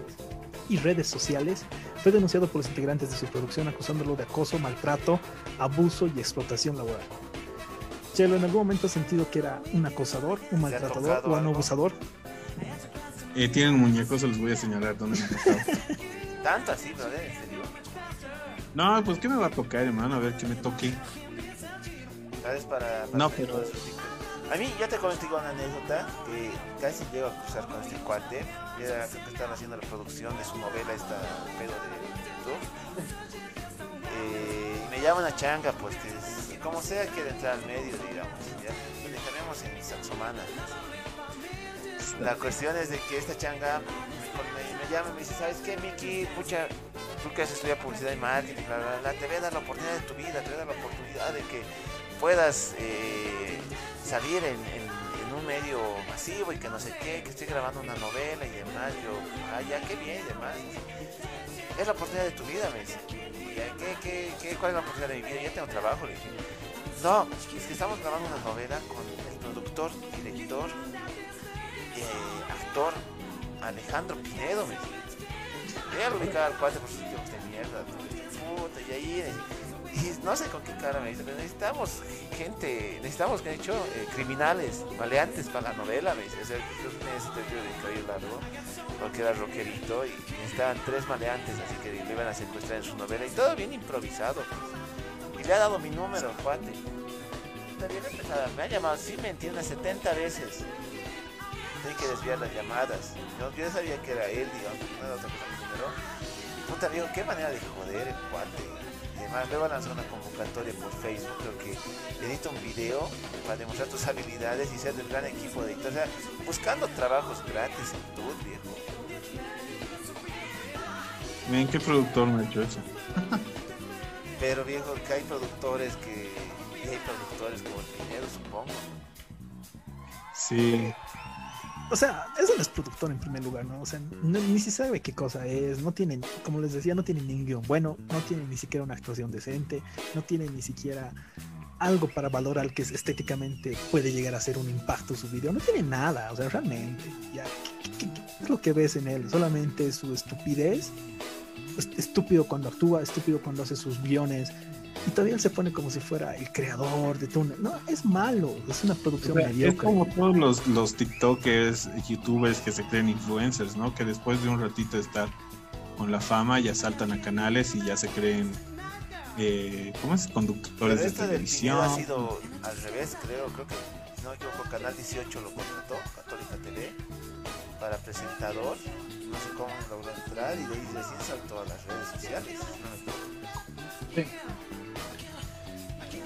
y redes sociales, fue denunciado por los integrantes de su producción acusándolo de acoso, maltrato, abuso y explotación laboral. Chelo, ¿en algún momento has sentido que era un acosador, un ¿Te ha maltratador o un abusador? Eh, tienen muñecos, se los voy a señalar dónde me ha tocado. Tanto así, brother, en serio. No, pues ¿qué me va a tocar, hermano? A ver, que me toque. ¿Sabes? Para, para No, pero-. A mí, ya te comenté una anécdota que casi llego a cruzar con este cuate. Y Era que estaban haciendo la producción de su novela, esta pedo de YouTube. Eh, y me llama una changa, pues que como sea quiere entrar al medio, digamos. Ya le dejaremos en Saxomana. La cuestión es de que esta changa me, me- me llama y me dice, ¿sabes qué, Miki? Pucha, tú que has estudiado publicidad y marketing, bla, bla, bla, te voy a la oportunidad de tu vida, te voy a dar la oportunidad de que puedas eh, salir en, un medio masivo y que no sé qué, que estoy grabando una novela y demás. Yo, ah, ya, qué bien y demás. Es la oportunidad de tu vida, me dice. Y, "Ah, ¿Qué, qué, ¿Cuál es la oportunidad de mi vida? Ya tengo trabajo, le dije. No, es que estamos grabando una novela con el productor, director, eh, actor Alejandro Pinedo, me dice. Yo ya lo ubicaba al por sus tiempos de mierda. Puta, y ahí. eh, No sé con qué cara me dice, pero necesitamos gente, necesitamos, que han dicho, eh, criminales, maleantes para la novela, me dice. O sea, yo necesito yo de cabello largo, porque era rockerito, y necesitaban tres maleantes, así que le iban a secuestrar en su novela, y todo bien improvisado. pues. Y le ha dado mi número, cuate. Me ha llamado, sí me entiende, 70 veces. Tengo que desviar las llamadas. Yo, yo sabía que era él, digamos, no era otra cosa que. Puta, digo, qué manera de joder el cuate. Y además, luego lanzó una convocatoria por Facebook. Creo que edita un video para demostrar tus habilidades y ser del gran equipo de editor. O sea, buscando trabajos gratis en tu viejo. Miren qué productor me ha hecho eso. Pero viejo, que hay productores que. Hay productores como el Pinedo, supongo. Sí. O sea, eso no es productor en primer lugar, ¿no? O sea, ni se sabe qué cosa es, no tienen, como les decía, no tienen ni guion bueno, no tienen ni siquiera una actuación decente, no tienen ni siquiera algo para valorar que es- estéticamente puede llegar a ser un impacto su video, no tiene nada, o sea, realmente, ya, ¿qué, es lo que ves en él? Solamente su estupidez, es- estúpido cuando actúa, estúpido cuando hace sus guiones, y todavía se pone como si fuera el creador de todo, no, es malo, es una O producción sea, es mediocre. como todos los, los TikTokers, youtubers que se creen influencers, ¿no? Que después de un ratito de estar con la fama ya saltan a canales y ya se creen, eh, ¿cómo es? Conductores Pero de Pinedo televisión. ha sido al revés, creo. Creo que, si no me equivoco, Canal 18 lo contrató, Católica TV, para presentador. No sé cómo logró entrar y de ahí recién saltó a las redes sociales. no me equivoco.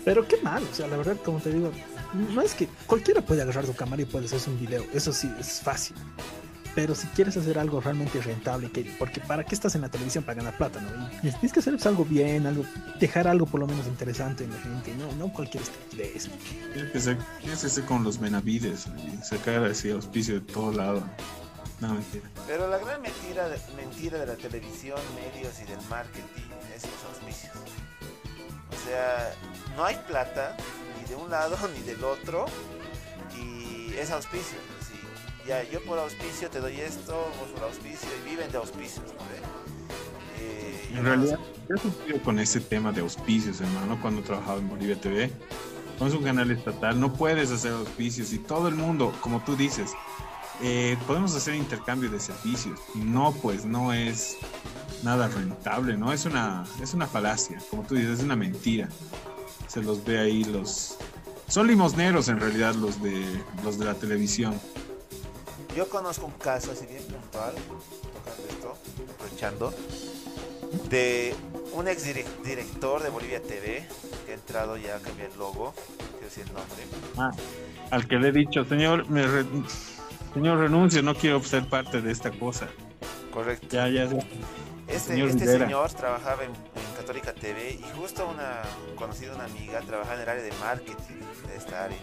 Pero qué mal, o sea, la verdad, como te digo, no es que cualquiera puede agarrar tu cámara y puede hacer un video, eso sí, es fácil. Pero si quieres hacer algo realmente rentable, que, porque ¿para qué estás en la televisión? Para ganar plata, ¿no? Y tienes que hacer pues, algo bien, algo, dejar algo por lo menos interesante en la gente, no, no cualquier estupidez. Tiene que ser, con los Benavides y sacar así auspicio de todo lado. No, mentira. Pero la gran mentira de, mentira de la televisión, medios y del marketing es los auspicios. Sea, no hay plata ni de un lado ni del otro y es auspicio. ya yo por auspicio te doy esto, vos por auspicio y viven de auspicios. Eh, En realidad, yo sufrido con ese tema de auspicios, hermano, cuando trabajaba en Bolivia TV. Como es un canal estatal, no puedes hacer auspicios y todo el mundo, como tú dices, eh, podemos hacer intercambio de servicios. No, pues no es nada rentable, ¿no? Es una, es una falacia, como tú dices, es una mentira. Se los ve ahí los... Son limosneros en realidad los de, los de la televisión. Yo conozco un caso así bien puntual, tocando esto, aprovechando, de un ex direc- director de Bolivia TV que ha entrado ya a cambiar el logo, quiero decir el nombre. Ah, al que le he dicho, señor, me re- señor renuncio, no quiero ser parte de esta cosa. Correcto. Ya, ya. Este, Señor este señor trabajaba en, en Católica TV y justo una conocida, una amiga, trabajaba en el área de marketing de esta área.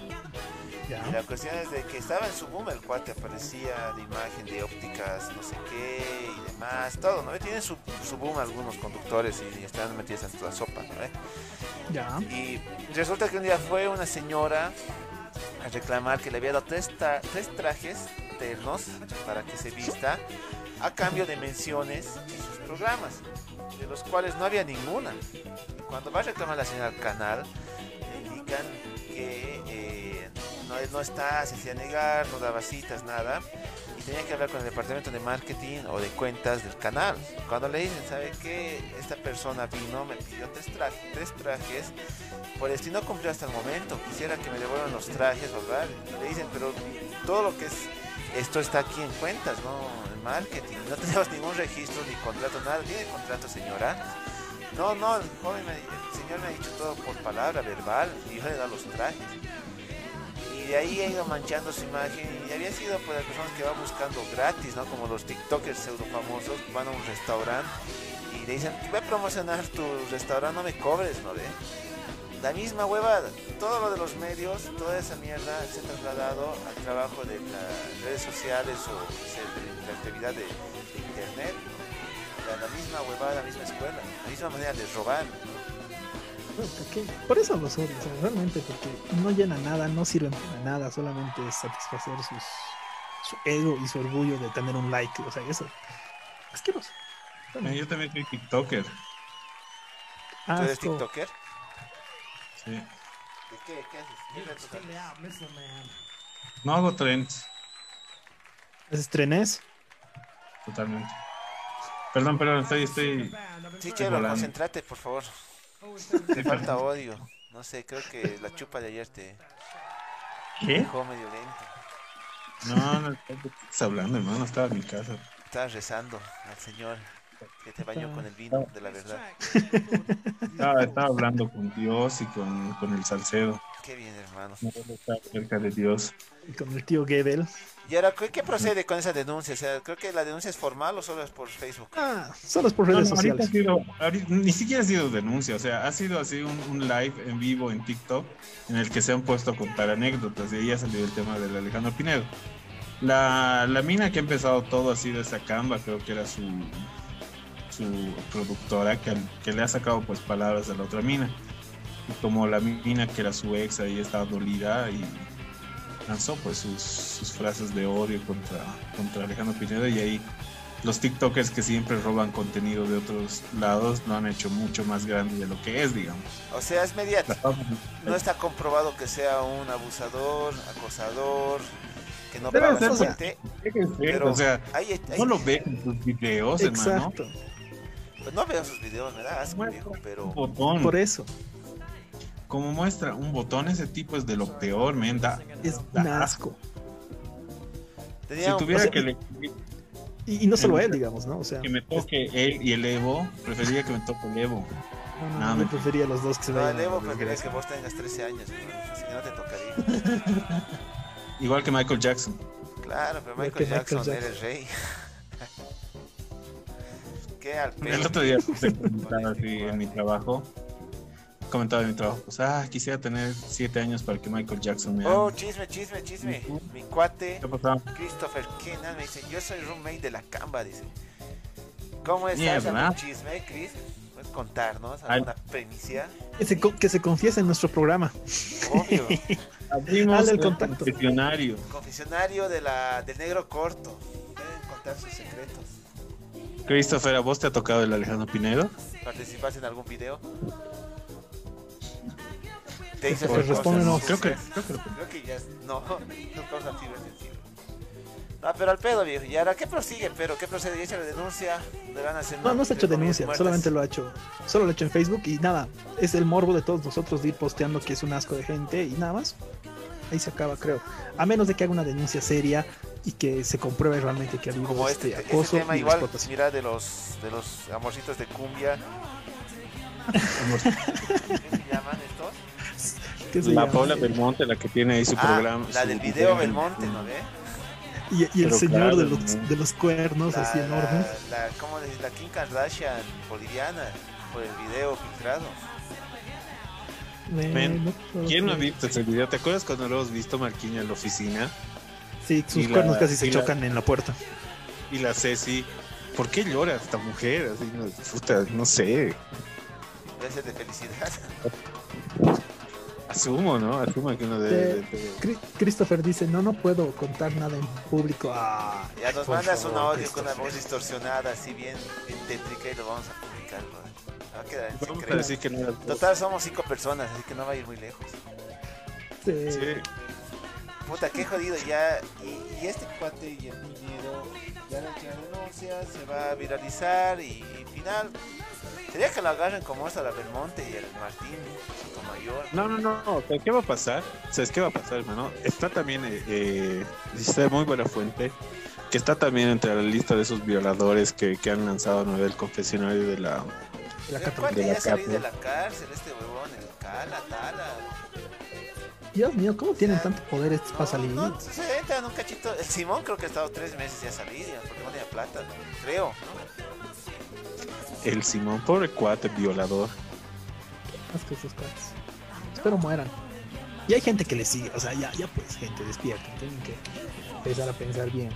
Y la cuestión es de que estaba en su boom el cuate, aparecía de imagen de ópticas, no sé qué y demás, todo, ¿no? Tienen su, su boom algunos conductores y, están metidos en toda sopa, ¿no? ve? Ya. Y resulta que un día fue una señora a reclamar que le había dado tres, tra- tres trajes ternos para que se vista a cambio de menciones en sus programas, de los cuales no había ninguna. Cuando va a reclamar la señora al canal, le indican que eh, no, no está, se hacía negar, no daba citas, nada. Tenía que hablar con el departamento de marketing o de cuentas del canal. Cuando le dicen, ¿sabe qué? Esta persona vino, me pidió tres, tra- tres trajes, por el no cumplió hasta el momento. Quisiera que me devuelvan los trajes, ¿verdad? Y le dicen, pero todo lo que es esto está aquí en cuentas, ¿no? En marketing. No tenemos ningún registro ni contrato, nada. ¿Tiene contrato, señora? No, no, el joven, me- el señor me ha dicho todo por palabra verbal y yo le dado los trajes. Y ahí ha ido manchando su imagen y había sido por las personas que van buscando gratis, ¿no? Como los TikTokers pseudo famosos, van a un restaurante y le dicen, voy a promocionar tu restaurante, no me cobres, ¿no? ve? La misma huevada, todo lo de los medios, toda esa mierda se ha trasladado al trabajo de las redes sociales o de la actividad de, internet. ¿no? La, la misma huevada, la misma escuela, la misma manera de robar. Pues, ¿por qué? Por eso los odio, o sea, realmente, porque no llena nada, no sirven para nada, solamente es satisfacer sus, su ego y su orgullo de tener un like, o sea, eso. Asqueroso. Eh, Yo también soy TikToker. ¿Tú eres. TikToker? Sí. ¿De qué? ¿Qué haces? ¿Qué? No hago trends, ¿Haces trenes? totalmente. Perdón, pero estoy, estoy. Sí, Chelo, volando. concéntrate, por favor. Te falta odio. No sé, creo que la chupa de ayer te ¿Qué? dejó medio lento. No, no, ¿qué estás hablando, hermano? Estaba en mi casa. Estabas rezando al Señor que te bañó con el vino de la verdad. Estaba, estaba hablando con Dios y con, con el Salcedo. Qué bien, hermano. No debo estar cerca de Dios. Y con el tío Gebel. Y ahora, ¿qué, qué procede con esa denuncia? O sea, creo que la denuncia es formal o solo es por Facebook. Ah, solo es por redes no, ahorita ha sociales. sido, ahorita- ni siquiera ha sido denuncia, o sea, ha sido así un, un live en vivo en TikTok en el que se han puesto a contar anécdotas y ahí ha salido el tema del Alejandro Pinedo. La, la mina que ha empezado todo ha sido esa Camba, creo que era su, su productora, que, que le ha sacado pues palabras a la otra mina. Y como la mina que era su ex ahí estaba dolida y lanzó pues sus, sus frases de odio contra, contra Alejandro Pinedo y ahí los TikTokers que siempre roban contenido de otros lados lo han hecho mucho más grande de lo que es, digamos. O sea, es mediático. No está comprobado que sea un abusador, acosador, que no paga ser, su pues, gente. o sea, Hay, hay- no lo ves en sus videos, hermano. Exacto. pues no veo sus videos, me da asco, viejo, pero. Por eso. Como muestra un botón, ese tipo es de lo peor, men. Da, Es da un asco. tenía Si un- tuviera o sea, que, le- Y, y no solo él, digamos, ¿no? O sea, que me toque él y el Evo, preferiría que me toque el Evo. no, no, me- prefería los dos que se No, vayan. el Evo la preferiría que vos tengas 13 años, así que no te tocaría. Igual que Michael Jackson. Claro, pero Michael Jackson, Jackson. era el rey. Qué al El otro día comentaba así en mi trabajo. Comentaba en mi trabajo, pues, ah, quisiera tener siete años para que Michael Jackson me Oh, ame. chisme, chisme, chisme. Mi cuate. Christopher Kennan me dice, yo soy roommate de la Camba, dice. ¿Cómo estás? Mierda. ¿Algún chisme, Chris? ¿Puedes contarnos alguna primicia? Que se, que se confiese en nuestro programa. Obvio. Abrimos el el contacto. confesionario. Confesionario de la, del negro corto. Pueden contar sus secretos. Christopher, ¿a vos te ha tocado el Alejandro Pinedo? ¿Participaste en algún video? Te hice Pues respóndenos. cosas. Creo que, creo que Creo que ya. No, no causa fibra sensible. No, pero al pedo, viejo. ¿Y ahora qué prosigue, pero? ¿Qué procede? ¿Ya hecho la denuncia? ¿Le van a hacer No, no se ha hecho denuncia, solamente lo ha hecho, solo lo ha hecho en Facebook y nada, es el morbo de todos nosotros de ir posteando que es un asco de gente y nada más. Ahí se acaba, creo. A menos de que haga una denuncia seria y que se compruebe realmente que ha habido Como este, este, este acoso tema y igual, explotación. mira, de los, de los amorcitos de cumbia. ¿Qué se llaman? ¿Qué se La llama? Paula Belmonte, la que tiene ahí su Ah, programa. la su del video Belmonte, ¿no ve? Y, y el Pero señor claro, de, los, ¿no? de los cuernos La, así enormes. la, la, ¿cómo decir? La Kim Kardashian boliviana por el video filtrado. ¿Quién no ha visto ese video? ¿Te acuerdas cuando lo hemos visto Marquiña en la oficina? Sí, sus y la- cuernos casi se chocan en la puerta. Y la Ceci, ¿por qué llora esta mujer? Así, no, puta, no sé. Debe ser de felicidad. Asumo, ¿no? Asumo que uno. Eh, de- de- Christopher dice, no, no puedo contar nada en público. Ah, Ya nos mandas un audio con una voz distorsionada, así bien, bien tétrica y lo vamos a publicar. Va a quedar en Vamos a secreto. decir que no era- Total, somos cinco personas, así que no va a ir muy lejos. Sí. Sí. Puta, qué jodido ya. Y, y este cuate y el Piñero ya la denuncia, se va a viralizar y, y final. Sería que lo agarren como esta la Belmonte y el Martín, Sotomayor. No, no, no, no. ¿Sabes qué va a pasar? ¿Sabes qué va a pasar, hermano? Está también, eh, eh, está de muy buena fuente, que está también entre la lista de esos violadores que, que han lanzado ¿no? el confesionario de la... De la de cárcel, este huevón, el Cala, Tala. Dios mío, ¿cómo tienen tanto poder estos No, para salir? no, se entran un cachito. El Simón creo que ha estado tres meses ya salido, porque no tenía plata, ¿no? El Simón, pobre cuate, violador. Más que esos cuates. Espero mueran. Y hay gente que le sigue, o sea, ya, ya pues, gente despierta. Tienen que empezar a pensar bien.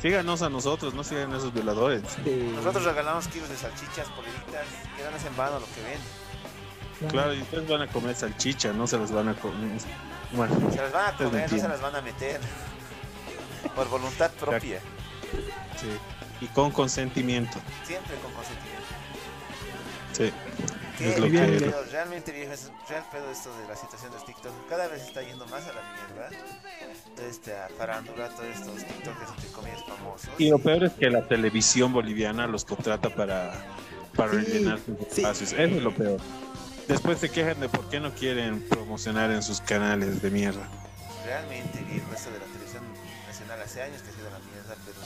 Síganos a nosotros, no sigan a esos violadores. De- Nosotros regalamos kilos de salchichas, poleritas, que no es en vano lo que ven. Claro, y ustedes van a comer salchicha, no se las van a comer. Bueno, Se las van a comer, no se las van a meter. Por voluntad propia, sí. Y con consentimiento. siempre con consentimiento. Sí. Qué Es lo que- pedo, realmente viejo, es real pedo esto de la situación de TikTok. Cada vez está yendo más a la mierda. Toda esta farándula, todos estos TikTokers entre comillas famosos. Y lo peor es que la televisión boliviana los contrata para, para Sí, rellenar sus sí. espacios. Eso es lo peor. Después se quejan de por qué no quieren promocionar en sus canales de mierda. Realmente viejo, esto de la televisión nacional hace años que ha sido la mierda, pero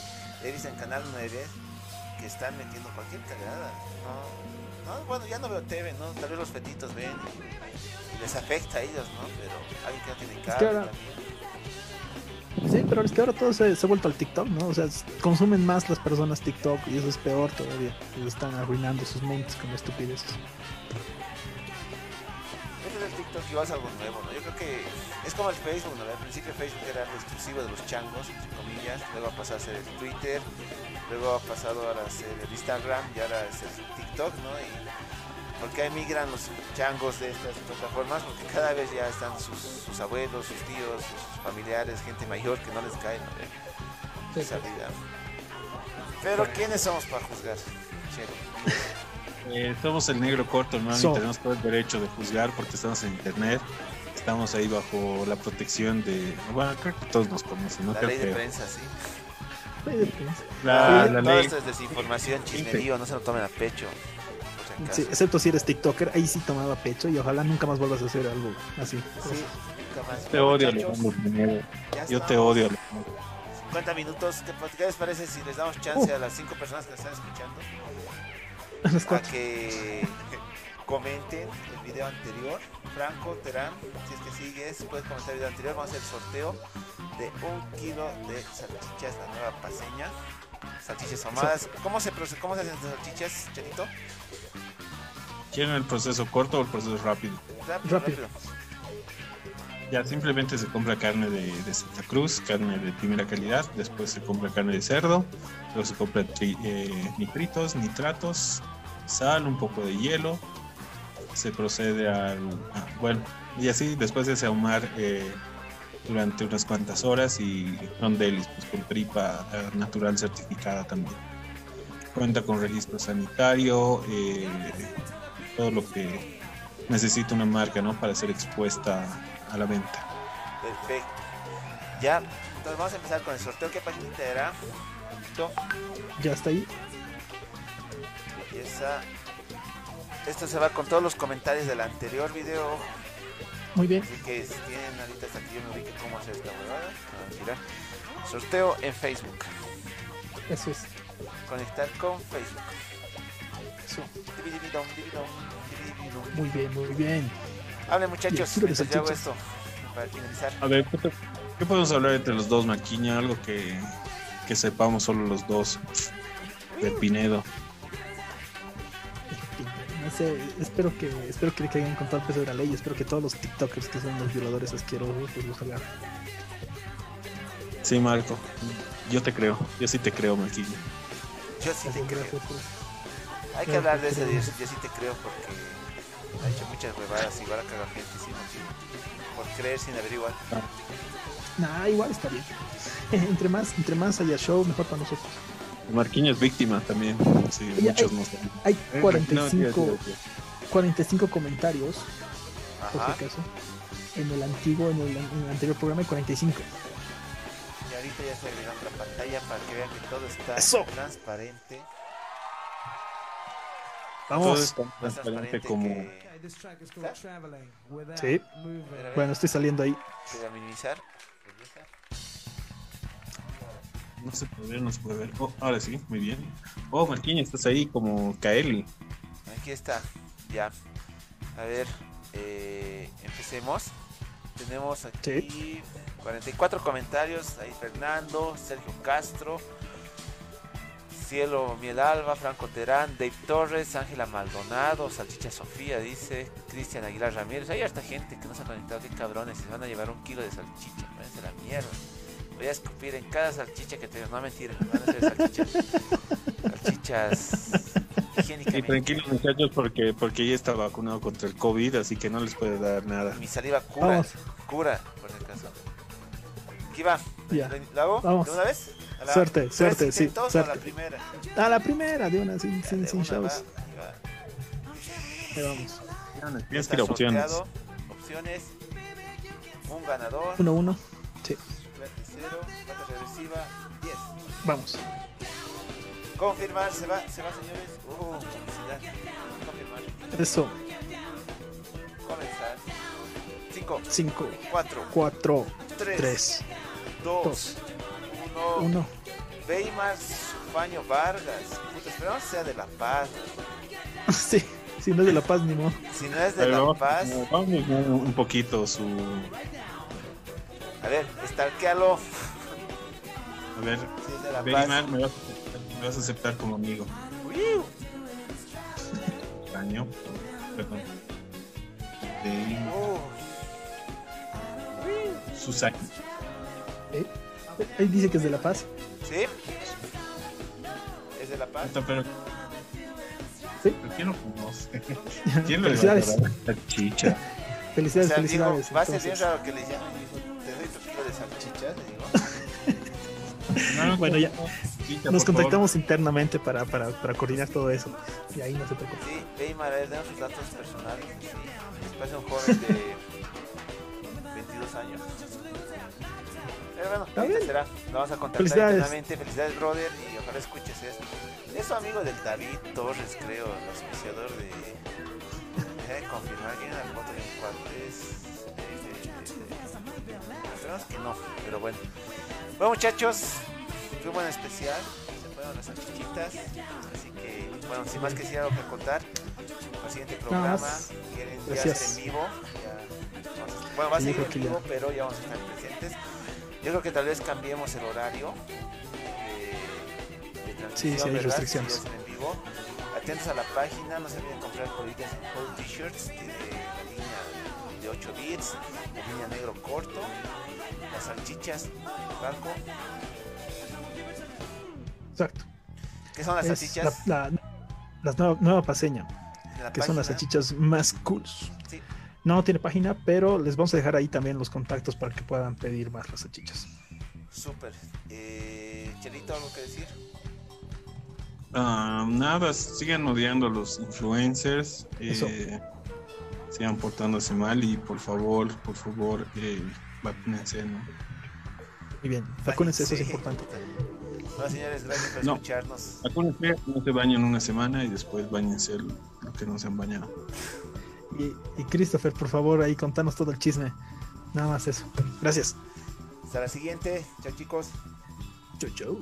he visto en Canal 9 que están metiendo cualquier cagada. No, no, bueno, ya no veo TV, ¿no? Tal vez los fetitos ven y, les afecta a ellos, ¿no? Pero alguien que no tiene que cable ahora- también. Sí, pero es que ahora todo se, se ha vuelto al TikTok, ¿no? O sea, consumen más las personas TikTok y eso es peor todavía. Están arruinando sus mentes con estupideces. TikTok es algo nuevo, ¿no? Yo creo que es como el Facebook, ¿no? Al principio Facebook era exclusivo de los changos, entre comillas, luego ha pasado a ser el Twitter, luego ha pasado ahora a ser el Instagram y ahora es el TikTok, ¿no? Y porque ahí migran los changos de estas plataformas, porque cada vez ya están sus, sus abuelos, sus tíos, sus familiares, gente mayor que no les cae, ¿no? Esa vida. Pero ¿quiénes somos para juzgar? Eh, somos el negro corto, hermano, So- y tenemos todo el derecho de juzgar porque estamos en internet. Estamos ahí bajo la protección de. Bueno, creo que todos nos conocen, ¿no? La Creo ley de prensa, sí. Ay, de prensa. La, Sí, la todo ley. esto es desinformación, chismerío, no se lo tomen a pecho. Sí, excepto si eres TikToker, ahí sí tomaba pecho y ojalá nunca más vuelvas a hacer algo así. Sí, nunca más. Te odio, Alejandro Yo te odio, Alejandro. 50 minutos. ¿Qué, qué les parece si les damos chance a las 5 personas que nos están escuchando a cuatro. que comenten el video anterior? Franco, Terán, si es que sigues, puedes comentar el video anterior. Vamos a hacer el sorteo de un kilo de salchichas, la nueva paseña. Salchichas ahumadas. ¿Cómo se, cómo se hacen estas salchichas, Chelito? ¿Quieren el proceso corto o el proceso rápido? Rápido, Rápido. rápido. Ya simplemente se compra carne de, de Santa Cruz, carne de primera calidad, después se compra carne de cerdo, luego se compra tri- eh, nitritos, nitratos, sal, un poco de hielo, se procede al... ah, bueno, y así después de ese ahumar eh, durante unas cuantas horas y son delis, pues con tripa eh, natural certificada también. Cuenta con registro sanitario, eh, todo lo que necesita una marca, ¿no? Para ser expuesta a la venta. Perfecto. Ya, entonces vamos a empezar con el sorteo. ¿Qué paginita era? Listo. Ya está ahí. Empieza. Esto se va con todos los comentarios del anterior video. Muy bien. Así que si tienen ahorita hasta que yo me ubique cómo hacer esta huevada. Ah, mira. Sorteo en Facebook. Eso es. Conectar con Facebook. Eso. Muy bien, muy bien. Hablen muchachos, mientras yo hago salchichas. esto. Para finalizar. A ver, ¿qué, podemos hablar entre los dos, Maquiña? Algo que, que sepamos solo los dos. Del Pinedo. No sé, espero que espero que le caigan con todo el peso de la ley. Espero que todos los TikTokers que son los violadores asquerosos pues los hagan. Sí, Marco. Yo te creo. Yo sí te creo, Maquiña. Yo sí te creo. gracias, pues. Hay que hablar de ese Dios, yo sí te creo porque ha hecho muchas huevadas, igual a cagar gente motivo. Por creer sin averiguar. Nah, igual está bien. entre más entre más haya show, mejor para nosotros. Marquinhos es víctima también. Sí, muchos hay- no saben. Hay Eh, 45, no, tío, tío, tío. 45 comentarios, por Ajá. si acaso. En el antiguo, en el, en el anterior programa hay 45. Y ahorita ya estoy agregando la pantalla para que vean que todo está Eso. transparente. Todo Vamos. es tan Más transparente transparente como. que... Sí. Bueno, estoy saliendo ahí. Voy a minimizar. No se puede ver, no se puede ver. Oh, ahora sí, muy bien. Oh, Marquinhos, estás ahí como Kaeli. Aquí está, ya. A ver, eh, empecemos. Tenemos aquí 44 comentarios. Ahí Fernando, Sergio Castro, Cielo Miel Alba, Franco Terán, Dave Torres, Ángela Maldonado, Salchicha Sofía, dice Cristian Aguilar Ramírez. Hay harta gente que no se ha conectado, qué cabrones. Se van a llevar un kilo de salchicha. Váyanse a la mierda. Voy a escupir en cada salchicha que tengan. No, mentira, van a ser salchichas. salchichas Y tranquilos, muchachos, porque, porque ya está vacunado contra el COVID, así que no les puede dar nada. Mi saliva cura, Vamos. cura, por si acaso. Aquí va. Ya. ¿Lo- ¿Lo hago? Vamos. ¿De una vez? A la- Suerte, ¿Tres suerte, sí, a la primera? A la primera, de una, sin, Ya, shows. ahí vamos. Tienes Está que ir a opciones. Opciones. Un ganador. 1-1. Sí, Suerte cero. Cuenta regresiva. 10. vamos. Confirmar. Se va, se va, señores. Uh, felicidad. Confirmar. Eso. Comenzar. 5, 5, 4, 4, 3, 3, 2, 2, 1. 1. Weimar Faño Vargas. Puta, esperamos que sea de La Paz. Sí, si no es de La Paz ni modo. Si no es de Pero La Paz, vamos un, un poquito su. a ver, estalquealo. A ver, Si es de La me vas, a me vas a aceptar como amigo. Año. Perdón. Beymar. Uh, Susana. ¿Eh? Ahí dice que es de La Paz. ¿Sí? ¿Es de La Paz? Puta, Pero, Sí. pero ¿quién lo conoce? ¿Quién lo Felicidades. va a dar esta chicha? O Felicidades, sea, digo, felicidades. va a ser bien raro que le llamen te doy tu kilo de le digo. No, Bueno, ya. Nos contactamos internamente para, para, para coordinar todo eso. Y ahí no se preocupe. Sí, Weimar, a ver, denos sus datos personales. Sí. Parece un joven de 22 años. Pero bueno, Está bien. será. Lo vamos a contactar Felicidades. internamente. Felicidades, brother, y ojalá escuches esto. Es amigo del David Torres, creo, el auspiciador de... Deja de confirmar una foto de un cuartel. Esperamos que no, pero bueno. Bueno, muchachos, fue un buen especial. Se fueron las salchichitas. Así que, bueno, sin más que decir algo que contar. Al siguiente programa, quieren ya hacer en vivo. ya vamos a- bueno, va a seguir en vivo, pero ya vamos a estar presentes. Yo creo que tal vez cambiemos el horario de, de transmisión. Sí, sí, hay ¿verdad? restricciones. Si en vivo. Atentos a la página, no se olviden comprar colillas en Cold T-shirts de la línea de 8 bits, la línea negro corto, las salchichas, Franco. Exacto. ¿Qué son las Es salchichas? la, la, la nueva, nueva paseña. la que son las salchichas más cool. No tiene página, pero les vamos a dejar ahí también los contactos para que puedan pedir más las salchichas. Súper. Eh, Chelito, ¿algo que decir? Ah, nada, sigan odiando a los influencers. Eso. eh, sigan portándose mal y por favor, por favor, eh, vacúnense, ¿no? Muy bien, vacúnense, eso es importante. Bueno, señores, gracias por No. escucharnos. Vacúnense, no se bañen una semana y después bañense lo que no se han bañado. Y, Christopher, por favor, ahí contanos todo el chisme. Nada más eso. Gracias. Hasta la siguiente. Chao, chicos. Chau, chau.